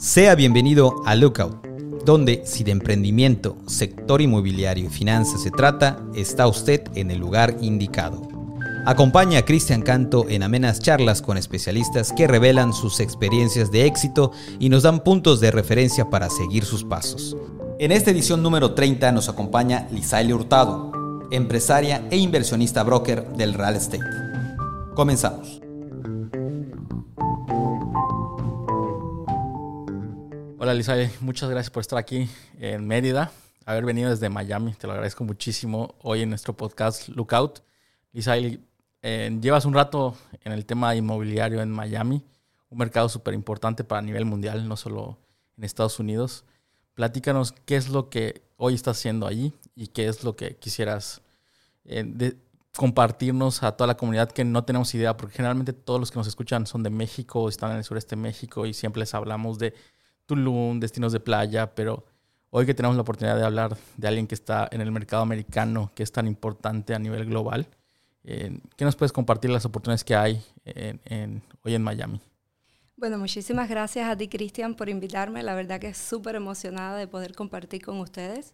Sea bienvenido a Lookout, donde si de emprendimiento, sector inmobiliario y finanzas se trata, está usted en el lugar indicado. Acompaña a Cristian Canto en amenas charlas con especialistas que revelan sus experiencias de éxito y nos dan puntos de referencia para seguir sus pasos. En esta edición número 30 nos acompaña Lisaile Hurtado, empresaria e inversionista broker del real estate. Comenzamos. Hola Lisaile, muchas gracias por estar aquí en Mérida, haber venido desde Miami, te lo agradezco muchísimo hoy en nuestro podcast Lookout. Lisaile, eh, llevas un rato en el tema inmobiliario en Miami, un mercado súper importante para nivel mundial, no solo en Estados Unidos. Platícanos qué es lo que hoy estás haciendo allí y qué es lo que quisieras eh, compartirnos a toda la comunidad que no tenemos idea, porque generalmente todos los que nos escuchan son de México, están en el sureste de México y siempre les hablamos de Tulum, destinos de playa, pero hoy que tenemos la oportunidad de hablar de alguien que está en el mercado americano, que es tan importante a nivel global, eh, ¿qué nos puedes compartir las oportunidades que hay hoy en Miami? Bueno, muchísimas gracias a ti, Cristian, por invitarme. La verdad que es súper emocionada de poder compartir con ustedes.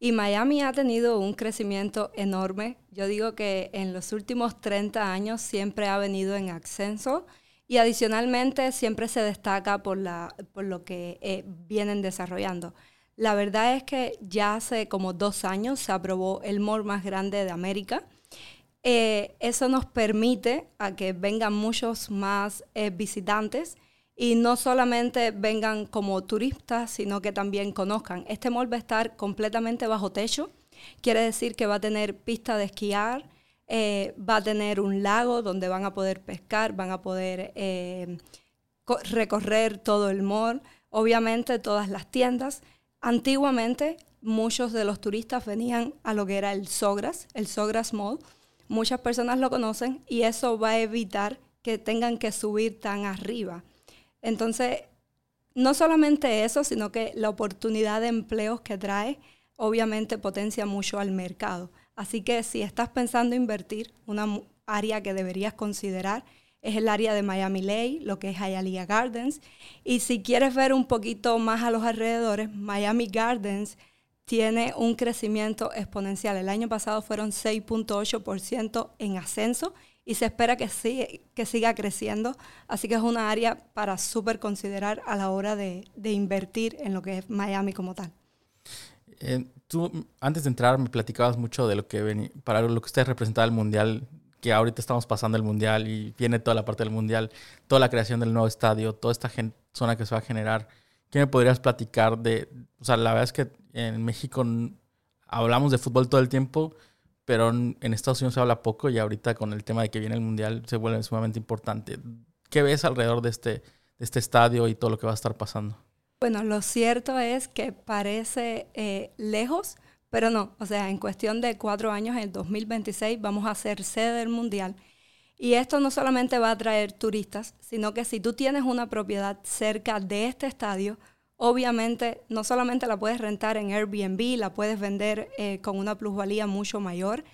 Y Miami ha tenido un crecimiento enorme. Yo digo que en los últimos 30 años siempre ha venido en ascenso y adicionalmente siempre se destaca por, lo que eh, vienen desarrollando. La verdad es que ya hace como dos años se aprobó el mall más grande de América. Eh, eso nos permite a que vengan muchos más eh, visitantes y no solamente vengan como turistas, sino que también conozcan. Este mall va a estar completamente bajo techo, quiere decir que va a tener pista de esquiar, eh, va a tener un lago donde van a poder pescar, van a poder eh, recorrer todo el mall, obviamente todas las tiendas. Antiguamente muchos de los turistas venían a lo que era el Sogras, el Sogras Mall. Muchas personas lo conocen y eso va a evitar que tengan que subir tan arriba. Entonces, no solamente eso, sino que la oportunidad de empleos que trae obviamente potencia mucho al mercado. Así que si estás pensando invertir, una área que deberías considerar es el área de Miami Lake, lo que es Hialeah Gardens. Y si quieres ver un poquito más a los alrededores, Miami Gardens tiene un crecimiento exponencial. El año pasado fueron 6.8% en ascenso y se espera que, que siga creciendo. Así que es una área para súper considerar a la hora de, invertir en lo que es Miami como tal. Eh, tú antes de entrar me platicabas mucho de lo que para lo que usted representaba el mundial, que ahorita estamos pasando el mundial y viene toda la parte del mundial, toda la creación del nuevo estadio, toda esta zona que se va a generar. ¿Qué me podrías platicar de, o sea, la verdad es que en México hablamos de fútbol todo el tiempo, pero en Estados Unidos se habla poco y ahorita con el tema de que viene el mundial se vuelve sumamente importante. ¿Qué ves alrededor de este, de este estadio y todo lo que va a estar pasando? Bueno, lo cierto es que parece eh, lejos, pero no. O sea, en cuestión de cuatro años, en el 2026, vamos a ser sede del Mundial. Y esto no solamente va a atraer turistas, sino que si tú tienes una propiedad cerca de este estadio, obviamente no solamente la puedes rentar en Airbnb, la puedes vender eh, con una plusvalía mucho mayor,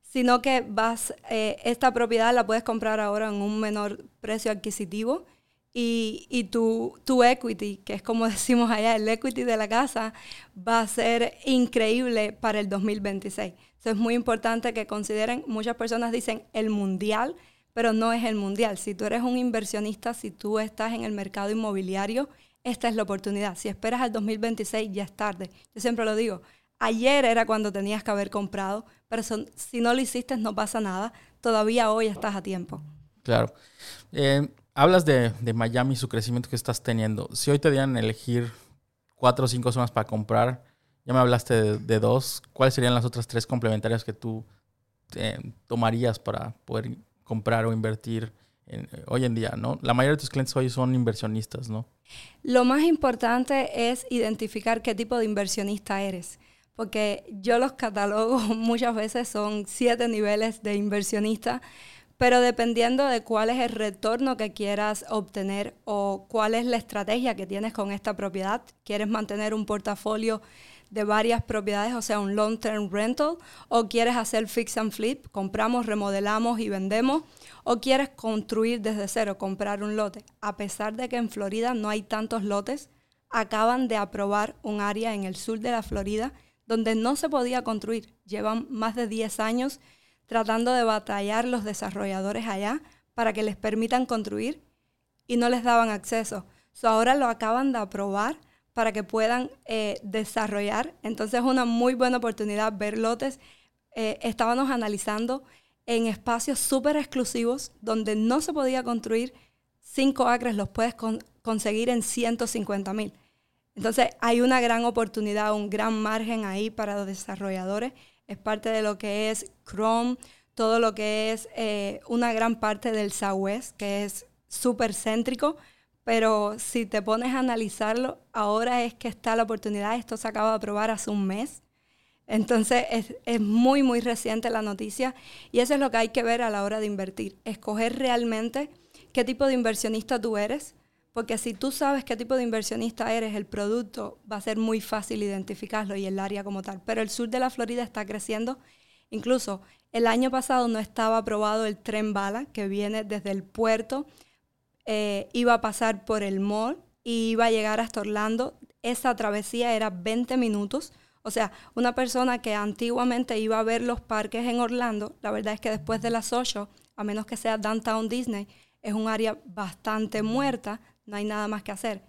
sino que vas, eh, esta propiedad la puedes comprar ahora en un menor precio adquisitivo y, tu, tu, equity, que es como decimos allá, el equity de la casa, va a ser increíble para el 2026. Eso es muy importante que consideren, muchas personas dicen el mundial, pero no es el mundial. Si tú eres un inversionista, si tú estás en el mercado inmobiliario, esta es la oportunidad. Si esperas al 2026, ya es tarde. Yo siempre lo digo, ayer era cuando tenías que haber comprado, pero si no lo hiciste no pasa nada, todavía hoy estás a tiempo. Claro. Eh, hablas de, Miami y su crecimiento que estás teniendo. Si hoy te dieran elegir cuatro o cinco zonas para comprar, ya me hablaste de, dos. ¿Cuáles serían las otras tres complementarias que tú eh, tomarías para poder comprar o invertir eh, hoy en día? ¿no? La mayoría de tus clientes hoy son inversionistas, ¿no? Lo más importante es identificar qué tipo de inversionista eres. Porque yo los catalogo muchas veces son siete niveles de inversionista pero dependiendo de cuál es el retorno que quieras obtener o cuál es la estrategia que tienes con esta propiedad, quieres mantener un portafolio de varias propiedades, o sea, un long term rental, o quieres hacer fix and flip, compramos, remodelamos y vendemos, o quieres construir desde cero, comprar un lote. A pesar de que en Florida no hay tantos lotes, acaban de aprobar un área en el sur de la Florida donde no se podía construir. Llevan más de 10 años tratando de batallar los desarrolladores allá para que les permitan construir y no les daban acceso. ahora lo acaban de aprobar para que puedan eh, desarrollar. Entonces es una muy buena oportunidad ver lotes. Eh, estábamos analizando en espacios súper exclusivos donde no se podía construir cinco acres, los puedes conseguir en 150 mil. Entonces hay una gran oportunidad, un gran margen ahí para los desarrolladores. Es parte de lo que es Chrome, todo lo que es eh, una gran parte del Southwest, que es súper céntrico. Pero si te pones a analizarlo, ahora es que está la oportunidad. Esto se acaba de aprobar hace un mes. Entonces es, es, muy, muy reciente la noticia y eso es lo que hay que ver a la hora de invertir. Escoger realmente qué tipo de inversionista tú eres, porque si tú sabes qué tipo de inversionista eres, el producto va a ser muy fácil identificarlo y el área como tal. Pero el sur de la Florida está creciendo. Incluso el año pasado no estaba aprobado el tren bala que viene desde el puerto, eh, iba a pasar por el mall y iba a llegar hasta Orlando. Esa travesía era 20 minutos. O sea, una persona que antiguamente iba a ver los parques en Orlando, la verdad es que después de las 8, a menos que sea Downtown Disney, es un área bastante muerta no hay nada más que hacer.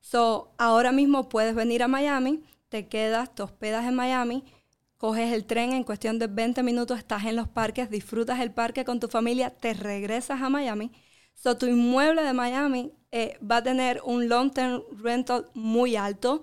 So, ahora mismo puedes venir a Miami, te quedas, te hospedas en Miami, coges el tren en cuestión de 20 minutos, estás en los parques, disfrutas el parque con tu familia, te regresas a Miami. So, tu inmueble de Miami eh, va a tener un long term rental muy alto.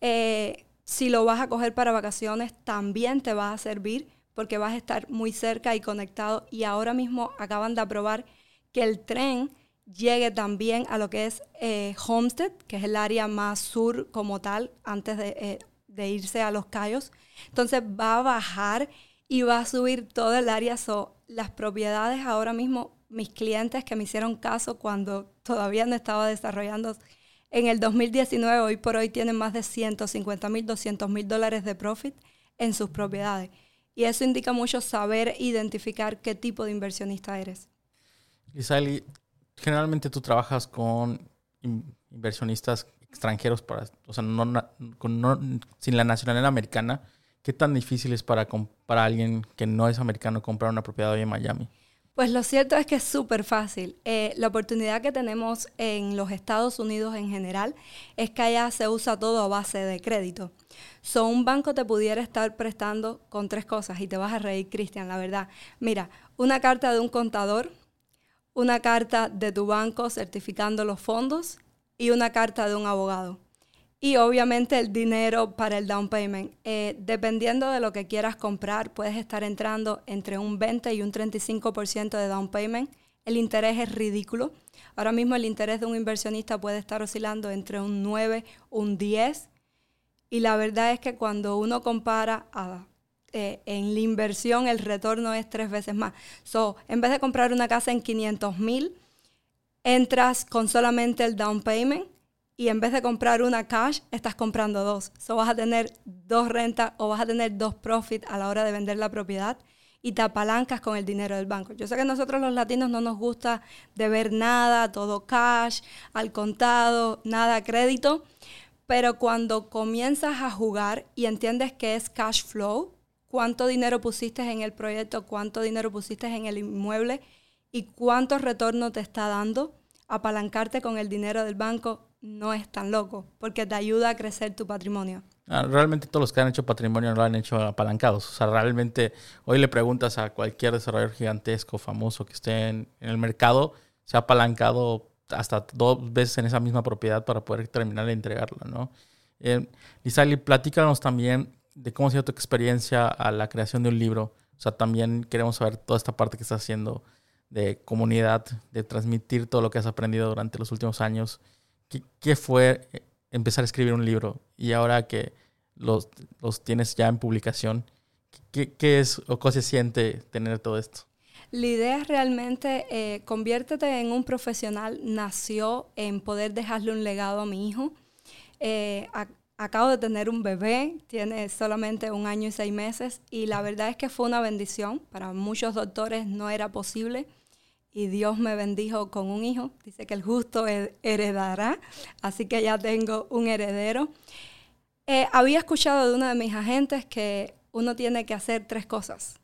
Eh, si lo vas a coger para vacaciones, también te va a servir porque vas a estar muy cerca y conectado. Y ahora mismo acaban de aprobar que el tren llegue también a lo que es eh, Homestead, que es el área más sur como tal, antes eh, de, irse a Los Cayos. Entonces va a bajar y va a subir todo el área. So, las propiedades ahora mismo, mis clientes que me hicieron caso cuando todavía no estaba desarrollando, en el 2019, hoy por hoy, tienen más de 150 mil, 200 mil dólares de profit en sus propiedades. Y eso indica mucho saber identificar qué tipo de inversionista eres. Isali, generalmente tú trabajas con inversionistas extranjeros, para, o sea, sin la nacionalidad americana. ¿Qué tan difícil es para, para alguien que no es americano comprar una propiedad hoy en Miami? Pues lo cierto es que es súper fácil. Eh, la oportunidad que tenemos en los Estados Unidos en general es que allá se usa todo a base de crédito. So, un banco te pudiera estar prestando con tres cosas y te vas a reír, Cristian, la verdad. Mira, una carta de un contador, una carta de tu banco certificando los fondos y una carta de un abogado. Y obviamente el dinero para el down payment. Eh, dependiendo de lo que quieras comprar, puedes estar entrando entre un 20 y un 35% de down payment. El interés es ridículo. Ahora mismo el interés de un inversionista puede estar oscilando entre un 9, un 10. Y la verdad es que cuando uno compara a eh, en la inversión el retorno es tres veces más. So, en vez de comprar una casa en 500 mil, entras con solamente el down payment y en vez de comprar una cash, estás comprando dos. So, vas a tener dos rentas o vas a tener dos profits a la hora de vender la propiedad y te apalancas con el dinero del banco. Yo sé que nosotros los latinos no nos gusta de ver nada, todo cash, al contado, nada crédito, pero cuando comienzas a jugar y entiendes que es cash flow, cuánto dinero pusiste en el proyecto, cuánto dinero pusiste en el inmueble y cuánto retorno te está dando, apalancarte con el dinero del banco no es tan loco, porque te ayuda a crecer tu patrimonio. Ah, realmente todos los que han hecho patrimonio lo han hecho apalancados. O sea, realmente hoy le preguntas a cualquier desarrollador gigantesco, famoso que esté en, el mercado, se ha apalancado hasta dos veces en esa misma propiedad para poder terminar de entregarla, ¿no? Eh, Lizali, platícanos también de cómo ha sido tu experiencia a la creación de un libro. O sea, también queremos saber toda esta parte que estás haciendo de comunidad, de transmitir todo lo que has aprendido durante los últimos años. ¿Qué, fue empezar a escribir un libro? Y ahora que los, los tienes ya en publicación, ¿qué, ¿qué, es o cómo se siente tener todo esto? La idea realmente eh, conviértete en un profesional. Nació en poder dejarle un legado a mi hijo. Eh, acabo de tener un bebé, tiene solamente un año y seis meses y la verdad es que fue una bendición. Para muchos doctores no era posible y Dios me bendijo con un hijo. Dice que el justo heredará, así que ya tengo un heredero. Eh, había escuchado de uno de mis agentes que uno tiene que hacer tres cosas.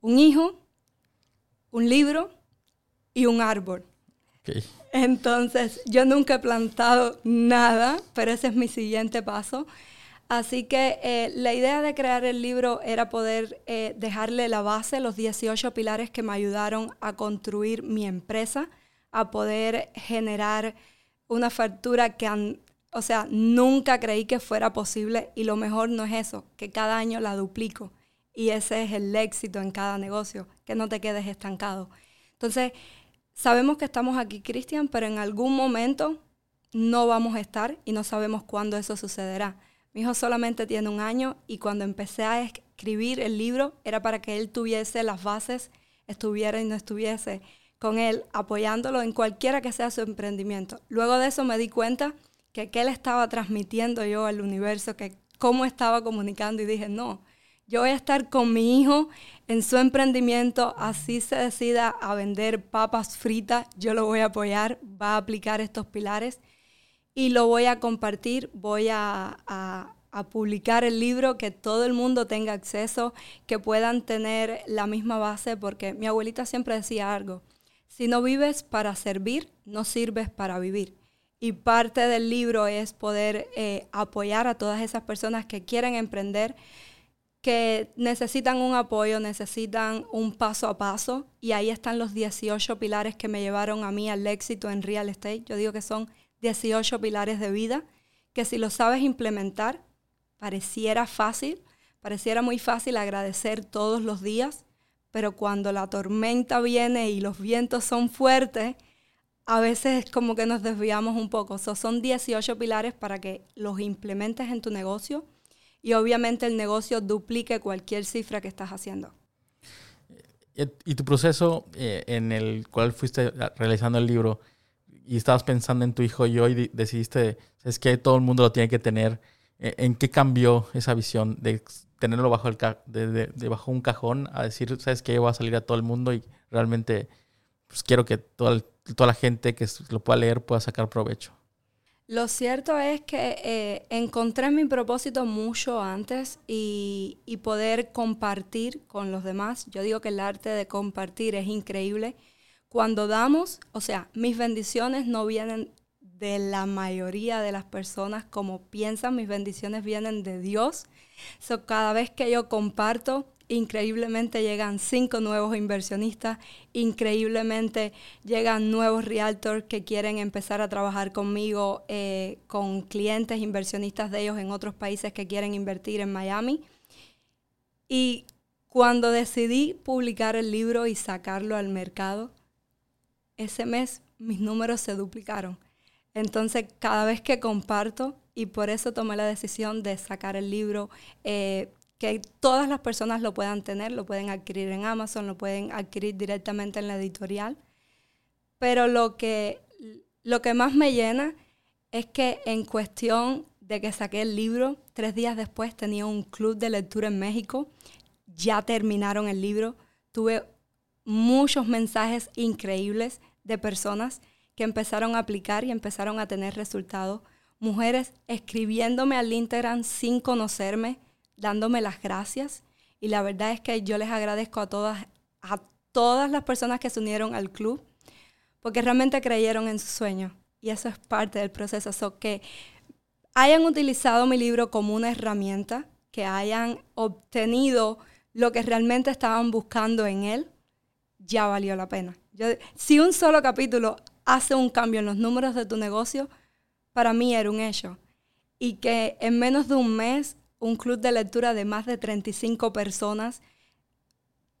Un hijo, un libro y un árbol. Entonces, yo nunca he plantado nada, pero ese es mi siguiente paso. Así que eh, la idea de crear el libro era poder eh, dejarle la base, los 18 pilares que me ayudaron a construir mi empresa, a poder generar una factura que, o sea, nunca creí que fuera posible y lo mejor no es eso, que cada año la duplico. Y ese es el éxito en cada negocio, que no te quedes estancado. Entonces, sabemos que estamos aquí, Cristian, pero en algún momento no vamos a estar y no sabemos cuándo eso sucederá. Mi hijo solamente tiene un año y cuando empecé a escribir el libro era para que él tuviese las bases, estuviera y no estuviese con él, apoyándolo en cualquiera que sea su emprendimiento. Luego de eso me di cuenta que qué le estaba transmitiendo yo al universo, que cómo estaba comunicando y dije, no, yo voy a estar con mi hijo en su emprendimiento, así se decida a vender papas fritas, yo lo voy a apoyar, va a aplicar estos pilares y lo voy a compartir, voy a, publicar el libro, que todo el mundo tenga acceso, que puedan tener la misma base, porque mi abuelita siempre decía algo, si no vives para servir, no sirves para vivir. Y parte del libro es poder eh, apoyar a todas esas personas que quieren emprender, que necesitan un apoyo, necesitan un paso a paso. Y ahí están los 18 pilares que me llevaron a mí al éxito en real estate. Yo digo que son 18 pilares de vida, que si lo sabes implementar, pareciera fácil, pareciera muy fácil agradecer todos los días, pero cuando la tormenta viene y los vientos son fuertes, a veces es como que nos desviamos un poco. son 18 pilares para que los implementes en tu negocio y obviamente el negocio duplique cualquier cifra que estás haciendo. Y tu proceso eh, en el cual fuiste realizando el libro, y estabas pensando en tu hijo y hoy decidiste, es que todo el mundo lo tiene que tener. E, ¿En qué cambió esa visión de tenerlo bajo, el de, bajo un cajón a decir, sabes que voy a salir a todo el mundo y realmente pues, quiero que toda, toda la gente que lo pueda leer pueda sacar provecho? Lo cierto es que eh, encontré mi propósito mucho antes y, y, poder compartir con los demás. Yo digo que el arte de compartir es increíble cuando damos, o sea, mis bendiciones no vienen de la mayoría de las personas como piensan, mis bendiciones vienen de Dios. So, cada vez que yo comparto, increíblemente llegan cinco nuevos inversionistas, increíblemente llegan nuevos realtors que quieren empezar a trabajar conmigo, eh, con clientes, inversionistas de ellos en otros países que quieren invertir en Miami. Y cuando decidí publicar el libro y sacarlo al mercado, ese mes mis números se duplicaron. Entonces, cada vez que comparto, y por eso tomé la decisión de sacar el libro, eh, que todas las personas lo puedan tener, lo pueden adquirir en Amazon, lo pueden adquirir directamente en la editorial. Pero lo que, lo que más me llena es que en cuestión de que saqué el libro, tres días después tenía un club de lectura en México, ya terminaron el libro, tuve muchos mensajes increíbles de personas que empezaron a aplicar y empezaron a tener resultados. Mujeres escribiéndome al Instagram sin conocerme, dándome las gracias. Y la verdad es que yo les agradezco a todas, a todas las personas que se unieron al club, porque realmente creyeron en su sueño. Y eso es parte del proceso. So, que hayan utilizado mi libro como una herramienta, que hayan obtenido lo que realmente estaban buscando en él, ya valió la pena si un solo capítulo hace un cambio en los números de tu negocio, para mí era un hecho. Y que en menos de un mes, un club de lectura de más de 35 personas,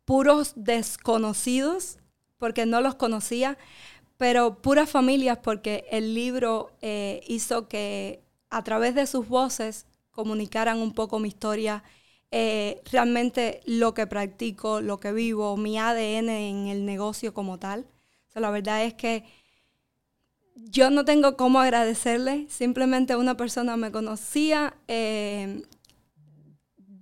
puros desconocidos, porque no los conocía, pero puras familias, porque el libro eh, hizo que a través de sus voces comunicaran un poco mi historia eh, realmente lo que practico, lo que vivo, mi ADN en el negocio como tal. la verdad es que yo no tengo cómo agradecerle, simplemente una persona me conocía, eh,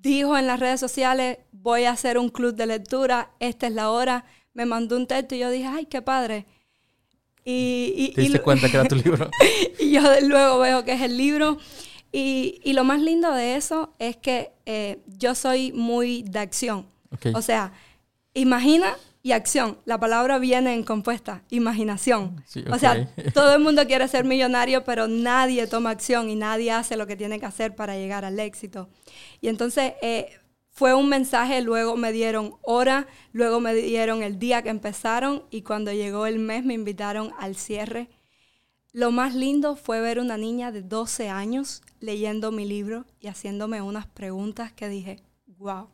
dijo en las redes sociales, voy a hacer un club de lectura, esta es la hora, me mandó un texto y yo dije, ay, qué padre. Y, ¿Te diste cuenta que era tu libro? y yo luego veo que es el libro. Y, y lo más lindo de eso es que eh, yo soy muy de acción. O sea, imagina y acción. La palabra viene en compuesta, imaginación. O sea, todo el mundo quiere ser millonario, pero nadie toma acción y nadie hace lo que tiene que hacer para llegar al éxito. Y entonces eh, fue un mensaje, luego me dieron hora, luego me dieron el día que empezaron y cuando llegó el mes me invitaron al cierre. Lo más lindo fue ver una niña de 12 años leyendo mi libro y haciéndome unas preguntas que dije, wow,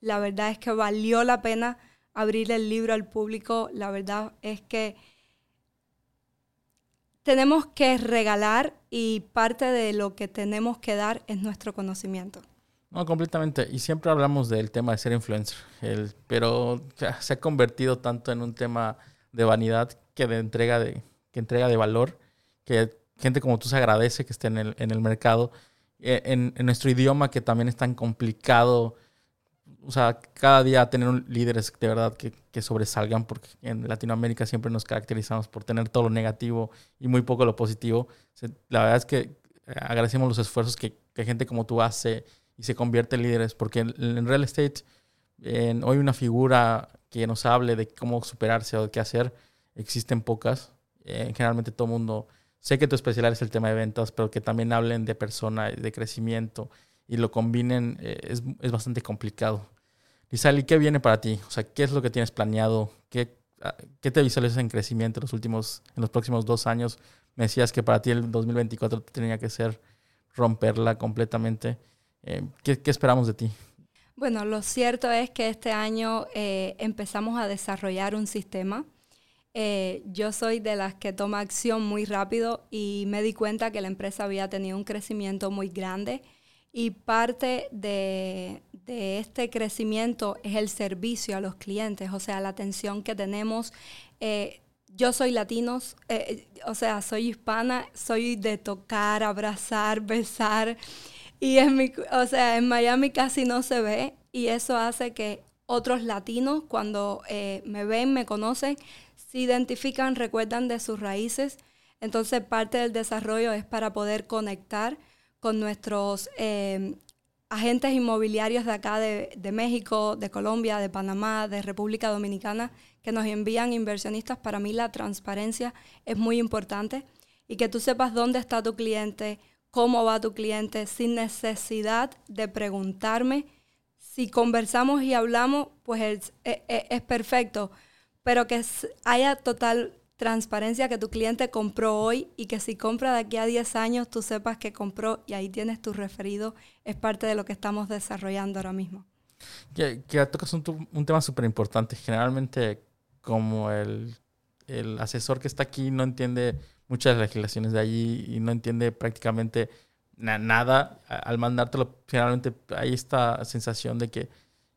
la verdad es que valió la pena abrir el libro al público. La verdad es que tenemos que regalar y parte de lo que tenemos que dar es nuestro conocimiento. No, completamente. Y siempre hablamos del tema de ser influencer, el, pero se ha convertido tanto en un tema de vanidad que de entrega de, que entrega de valor, que gente como tú se agradece que esté en el, en el mercado. E, en, nuestro idioma que también es tan complicado o sea, cada día tener líderes de verdad que, que, sobresalgan, porque en Latinoamérica siempre nos caracterizamos por tener todo lo negativo y muy poco lo positivo. La verdad es que eh, agradecemos los esfuerzos que, que gente como tú hace y se convierte en líderes, porque en, real estate en, hoy una figura que nos hable de cómo superarse o de qué hacer, existen pocas. Eh, generalmente todo el mundo, sé que tu especialidad es el tema de ventas, pero que también hablen de persona, de crecimiento y lo combinen, eh, es, es bastante complicado. Lizali, ¿qué viene para ti? O sea, ¿qué es lo que tienes planeado? ¿Qué, ah, qué te visualizas en crecimiento en los últimos, en los próximos dos años? Me decías que para ti el 2024 tenía que ser romperla completamente. Eh, ¿qué, esperamos de ti? Bueno, lo cierto es que este año eh, empezamos a desarrollar un sistema. Eh, yo soy de las que toma acción muy rápido y me di cuenta que la empresa había tenido un crecimiento muy grande y parte de, este crecimiento es el servicio a los clientes, o sea, la atención que tenemos. Eh, yo soy latino, eh, o sea, soy hispana, soy de tocar, abrazar, besar. Y en, mi, o sea, en Miami casi no se ve y eso hace que otros latinos cuando eh, me ven, me conocen, se identifican, recuerdan de sus raíces. Entonces parte del desarrollo es para poder conectar con nuestros eh, agentes inmobiliarios de acá de, México, de Colombia, de Panamá, de República Dominicana, que nos envían inversionistas. Para mí la transparencia es muy importante y que tú sepas dónde está tu cliente, cómo va tu cliente, sin necesidad de preguntarme. Si conversamos y hablamos, pues es, es perfecto, pero que haya total transparencia que tu cliente compró hoy y que si compra de aquí a 10 años tú sepas que compró y ahí tienes tu referido, es parte de lo que estamos desarrollando ahora mismo. Que, que un tema súper importante. Generalmente como el, el, asesor que está aquí no entiende muchas legislaciones de allí y no entiende prácticamente nada, al mandártelo, generalmente hay esta sensación de que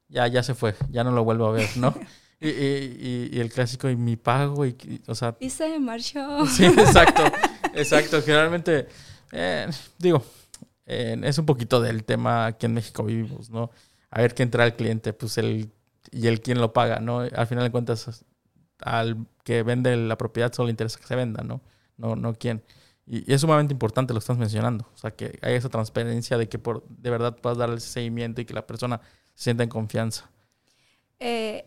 ya, ya se fue, ya no lo vuelvo a ver, ¿no? Y, y, y, el clásico, y mi pago, y, o sea... Y se marchó. Sí, exacto, exacto. Generalmente, eh, digo, eh, es un poquito del tema aquí en México vivimos, ¿no? A ver qué entra el cliente, pues el... Y el quién lo paga, ¿no? Al final de cuentas, al que vende la propiedad solo le interesa que se venda, ¿no? No, no quién. Y, es sumamente importante lo que estás mencionando. O sea, que hay esa transparencia de que por de verdad puedas darle ese seguimiento y que la persona se sienta en confianza. Eh,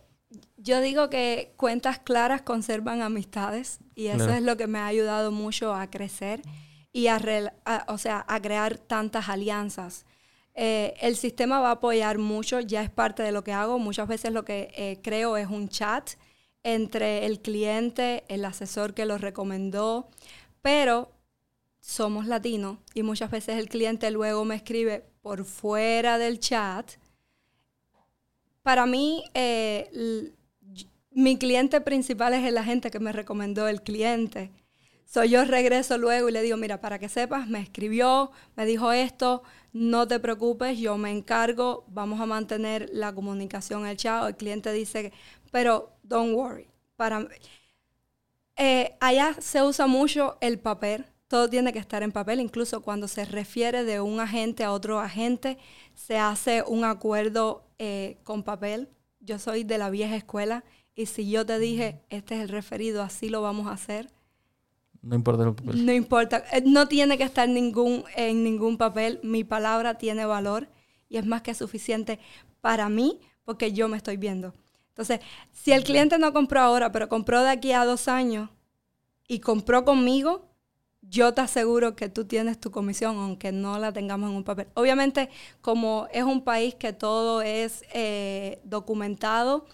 yo digo que cuentas claras conservan amistades y eso es lo que me ha ayudado mucho a crecer y a, o sea, a crear tantas alianzas. Eh, el sistema va a apoyar mucho, ya es parte de lo que hago. Muchas veces lo que eh, creo es un chat entre el cliente, el asesor que lo recomendó, pero somos latinos y muchas veces el cliente luego me escribe por fuera del chat para mí, eh, mi cliente principal es el agente que me recomendó el cliente. So, yo regreso luego y le digo, mira, para que sepas, me escribió, me dijo esto, no te preocupes, yo me encargo, vamos a mantener la comunicación el chat. El cliente dice, pero don't worry. Para, eh, allá se usa mucho el papel, todo tiene que estar en papel, incluso cuando se refiere de un agente a otro agente, se hace un acuerdo eh, con papel. Yo soy de la vieja escuela Y si yo te dije, este es el referido, así lo vamos a hacer. No importa el papel. No importa. Eh, no tiene que estar ningún, en ningún papel. Mi palabra tiene valor y es más que suficiente para mí porque yo me estoy viendo. Entonces, si el cliente no compró ahora, pero compró de aquí a dos años y compró conmigo, yo te aseguro que tú tienes tu comisión, aunque no la tengamos en un papel. Obviamente, como es un país que todo es eh, documentado,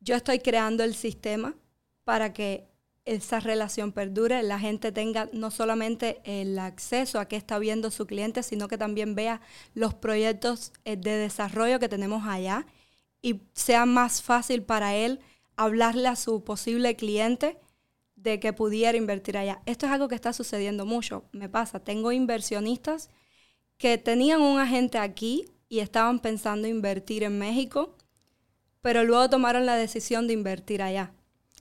yo estoy creando el sistema para que esa relación perdure, la gente tenga no solamente el acceso a qué está viendo su cliente, sino que también vea los proyectos eh, de desarrollo que tenemos allá y sea más fácil para él hablarle a su posible cliente de que pudiera invertir allá. Esto es algo que está sucediendo mucho. Me pasa, tengo inversionistas que tenían un agente aquí y estaban pensando invertir en México, pero luego tomaron la decisión de invertir allá.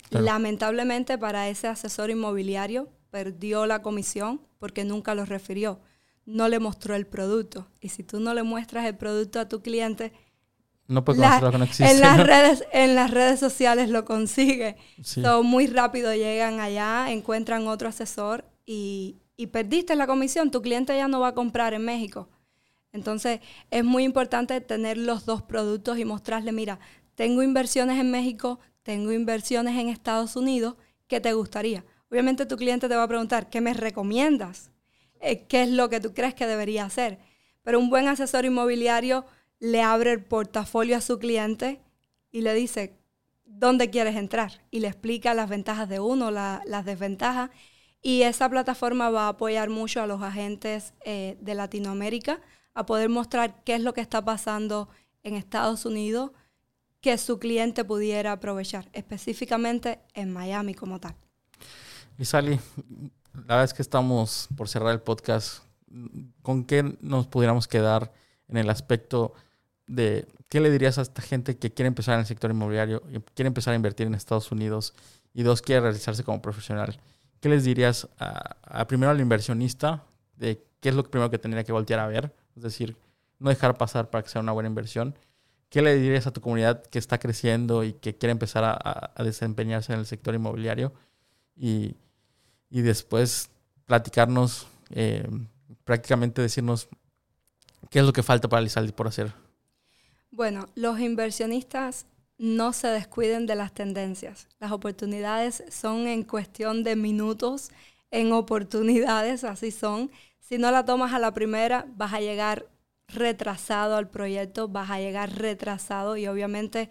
Lamentablemente para ese asesor inmobiliario perdió la comisión porque nunca lo refirió, no le mostró el producto. Y si tú no le muestras el producto a tu cliente, no puede conocer que no existe. En las, redes, en las redes sociales lo consigue. muy rápido llegan allá, encuentran otro asesor y, y perdiste la comisión. Tu cliente ya no va a comprar en México. Entonces, es muy importante tener los dos productos y mostrarle, mira, tengo inversiones en México, tengo inversiones en Estados Unidos, ¿qué te gustaría? Obviamente tu cliente te va a preguntar, ¿qué me recomiendas? Eh, ¿Qué es lo que tú crees que debería hacer? Pero un buen asesor inmobiliario le abre el portafolio a su cliente y le dice, ¿dónde quieres entrar? Y le explica las ventajas de uno, las desventajas. Y esa plataforma va a apoyar mucho a los agentes eh, de Latinoamérica a poder mostrar qué es lo que está pasando en Estados Unidos que su cliente pudiera aprovechar, específicamente en Miami como tal. Y Sally, la verdad es que estamos por cerrar el podcast. ¿Con qué nos pudiéramos quedar en el aspecto de qué le dirías a esta gente que quiere empezar en el sector inmobiliario, y quiere empezar a invertir en Estados Unidos y dos, quiere realizarse como profesional? ¿Qué les dirías a, primero al inversionista de qué es lo primero que tendría que voltear a ver? Es decir, no dejar pasar para que sea una buena inversión. ¿Qué le dirías a tu comunidad que está creciendo y que quiere empezar a, desempeñarse en el sector inmobiliario? Y, después platicarnos, eh, prácticamente decirnos qué es lo que falta para Lizaldi por hacer. Bueno, los inversionistas no se descuiden de las tendencias. Las oportunidades son en cuestión de minutos, en oportunidades, así son. Si no la tomas a la primera, vas a llegar retrasado al proyecto, vas a llegar retrasado y obviamente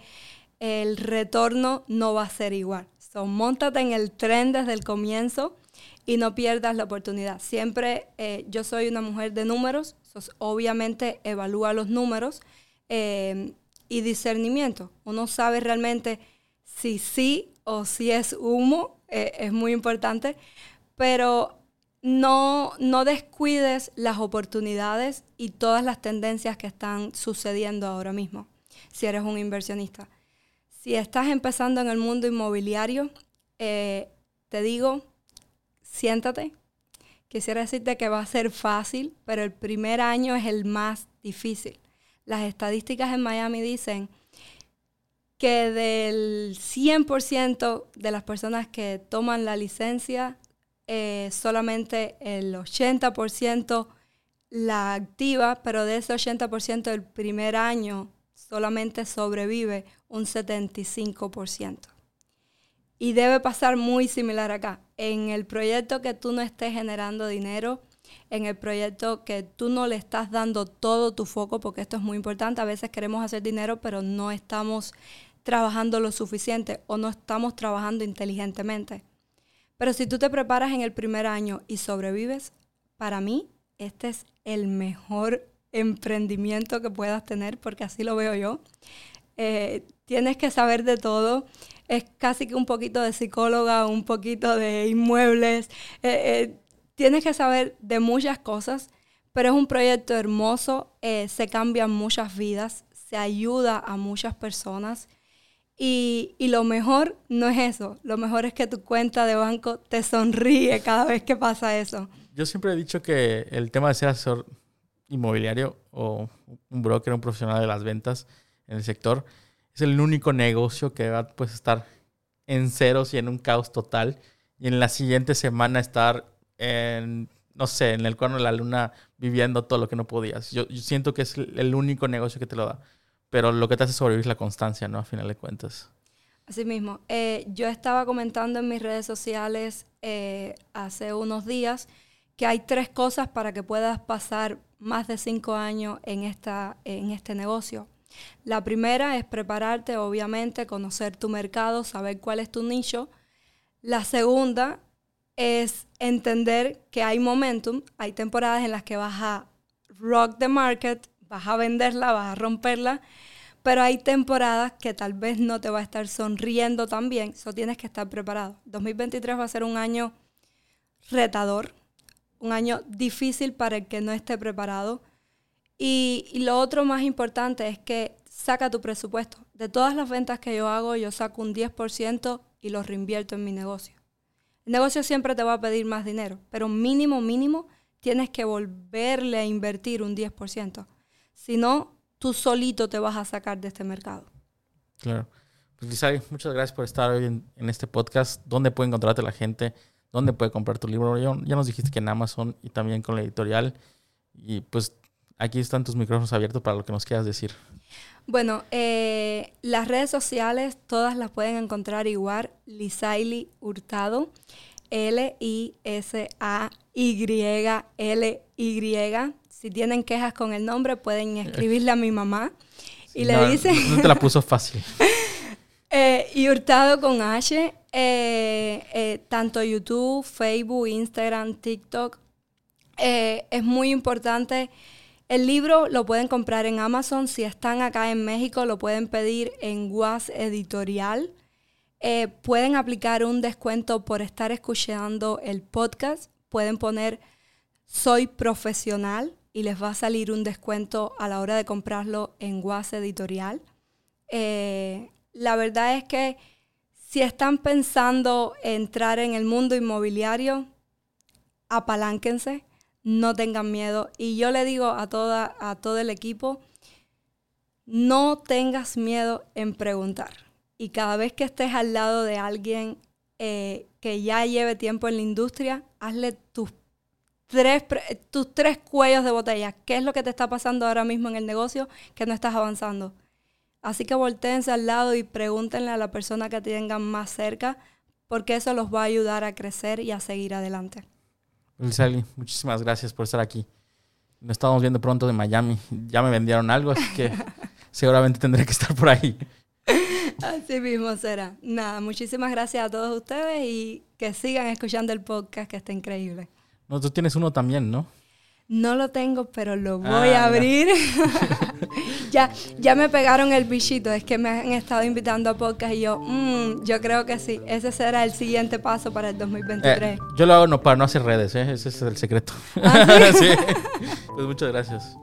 el retorno no va a ser igual. So, montate en el tren desde el comienzo y no pierdas la oportunidad. Siempre eh, yo soy una mujer de números, obviamente evalúa los números Em, y discernimiento. Uno sabe realmente si sí o si es humo, eh, es muy importante, pero no, no descuides las oportunidades y todas las tendencias que están sucediendo ahora mismo, si eres un inversionista. Si estás empezando en el mundo inmobiliario, eh, te digo, siéntate. Quisiera decirte que va a ser fácil, pero el primer año es el más difícil las estadísticas en Miami dicen que del 100% de las personas que toman la licencia, eh, solamente el 80% la activa, pero de ese 80% del primer año solamente sobrevive un 75%. Y debe pasar muy similar acá. En el proyecto que tú no estés generando dinero, en el proyecto que tú no le estás dando todo tu foco, porque esto es muy importante. A veces queremos hacer dinero, pero no estamos trabajando lo suficiente o no estamos trabajando inteligentemente. Pero si tú te preparas en el primer año y sobrevives, para mí este es el mejor emprendimiento que puedas tener, porque así lo veo yo. Eh, tienes que saber de todo. Es casi que un poquito de psicóloga, un poquito de inmuebles. Eh, eh, tienes que saber de muchas cosas, pero es un proyecto hermoso, eh, se cambian muchas vidas, se ayuda a muchas personas. Y, lo mejor no es eso, lo mejor es que tu cuenta de banco te sonríe cada vez que pasa eso. Yo siempre he dicho que el tema de ser asesor inmobiliario o un broker, un profesional de las ventas en el sector, es el único negocio que va a pues, estar en ceros y en un caos total. Y en la siguiente semana estar en, no sé, en el cuerno de la luna viviendo todo lo que no podías. Yo, siento que es el único negocio que te lo da. Pero lo que te hace sobrevivir es la constancia, ¿no? A final de cuentas. Así mismo. Eh, yo estaba comentando en mis redes sociales eh, hace unos días que hay tres cosas para que puedas pasar más de cinco años en, esta, en este negocio. La primera es prepararte, obviamente, conocer tu mercado, saber cuál es tu nicho. La segunda es entender que hay momentum, hay temporadas en las que vas a rock the market, vas a venderla, vas a romperla, pero hay temporadas que tal vez no te va a estar sonriendo tan bien, eso tienes que estar preparado. 2023 va a ser un año retador, un año difícil para el que no esté preparado. Y, lo otro más importante es que saca tu presupuesto. De todas las ventas que yo hago, yo saco un 10% y lo reinvierto en mi negocio. El negocio siempre te va a pedir más dinero, pero mínimo, mínimo, tienes que volverle a invertir un 10%. Si no, tú solito te vas a sacar de este mercado. Claro. Pues muchas gracias por estar hoy en, en este podcast. ¿Dónde puede encontrarte la gente? dónde puede comprar tu libro. Ya, nos dijiste que en Amazon y también con la editorial. Y pues aquí están tus micrófonos abiertos para lo que nos quieras decir. Bueno, eh, las redes sociales todas las pueden encontrar igual. Lisaili Hurtado. L-I-S-A-Y-L-Y. Si tienen quejas con el nombre, pueden escribirle a mi mamá. Y le dicen... No te la puso fácil. Eh, y Hurtado con H, eh, eh, tanto YouTube, Facebook, Instagram, TikTok. es muy importante. El libro lo pueden comprar en Amazon. Si están acá en México, lo pueden pedir en Was Editorial. pueden aplicar un descuento por estar escuchando el podcast. Pueden poner Soy profesional y les va a salir un descuento a la hora de comprarlo en Was Editorial la verdad es que si están pensando entrar en el mundo inmobiliario, apalánquense, no tengan miedo. Y yo le digo a, toda, a todo el equipo, no tengas miedo en preguntar. Y cada vez que estés al lado de alguien eh, que ya lleve tiempo en la industria, hazle tus tres, tus tres cuellos de botella. ¿Qué es lo que te está pasando ahora mismo en el negocio que no estás avanzando? Así que volteense al lado y pregúntenle a la persona que tengan más cerca, porque eso los va a ayudar a crecer y a seguir adelante. Lizali, muchísimas gracias por estar aquí. Nos estamos viendo pronto de Miami. Ya me vendieron algo, así que seguramente tendré que estar por ahí. Así mismo será. Nada, muchísimas gracias a todos ustedes y que sigan escuchando el podcast, que está increíble. No, tú tienes uno también, ¿no? No lo tengo, pero lo voy a ah, abrir. ya, ya me pegaron el bichito, es que me han estado invitando a podcast y yo, mm, yo creo que sí, ese será el siguiente paso para el 2023. Eh, yo lo hago no, para no hacer redes, ¿eh? ese es el secreto. ¿Ah, sí? Pues muchas gracias.